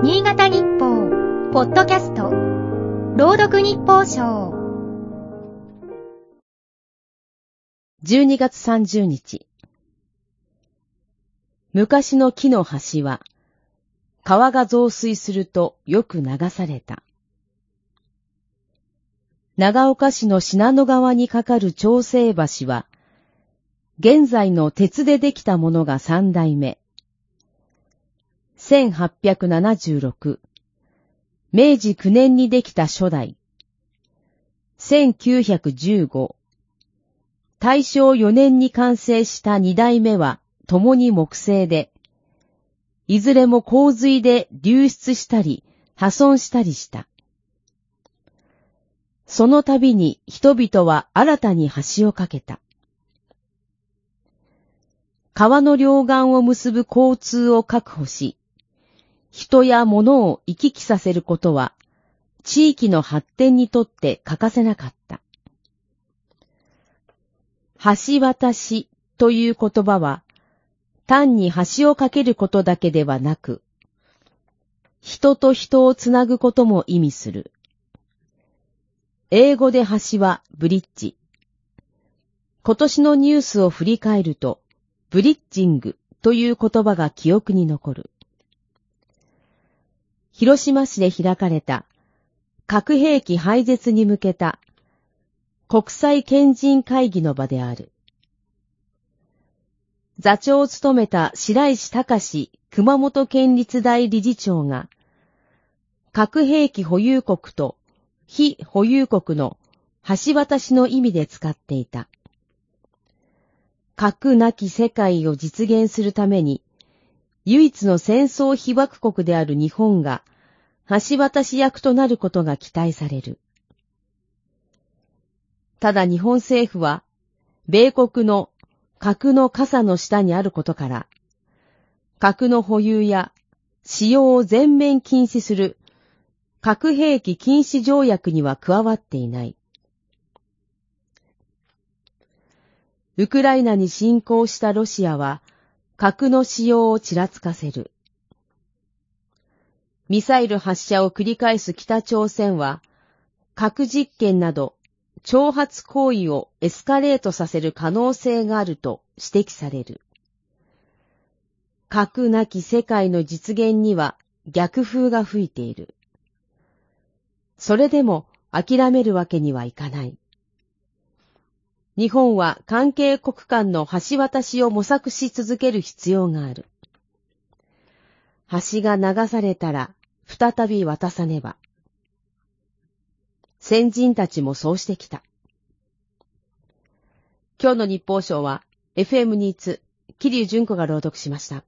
新潟日報、ポッドキャスト、朗読日報賞。12月30日。昔の木の橋は、川が増水するとよく流された。長岡市の信濃川に架かる長生橋は、現在の鉄でできたものが三代目。1876、明治9年にできた初代。1915、大正4年に完成した二代目は共に木製で、いずれも洪水で流出したり破損したりした。その度に人々は新たに橋を架けた。川の両岸を結ぶ交通を確保し、人や物を行き来させることは、地域の発展にとって欠かせなかった。橋渡しという言葉は、単に橋を架けることだけではなく、人と人をつなぐことも意味する。英語で橋はブリッジ。今年のニュースを振り返ると、ブリッジングという言葉が記憶に残る。広島市で開かれた核兵器廃絶に向けた国際賢人会議の場である。座長を務めた白石隆熊本県立大理事長が、核兵器保有国と非保有国の橋渡しの意味で使っていた。核なき世界を実現するために、唯一の戦争被爆国である日本が、橋渡し役となることが期待される。ただ日本政府は、米国の核の傘の下にあることから、核の保有や使用を全面禁止する核兵器禁止条約には加わっていない。ウクライナに侵攻したロシアは核の使用をちらつかせる。ミサイル発射を繰り返す北朝鮮は核実験など挑発行為をエスカレートさせる可能性があると指摘される。核なき世界の実現には逆風が吹いている。それでも諦めるわけにはいかない。日本は関係国間の橋渡しを模索し続ける必要がある。橋が流されたら再び渡さねば。先人たちもそうしてきた。今日の日報賞は FM ニーツ、桐生純子が朗読しました。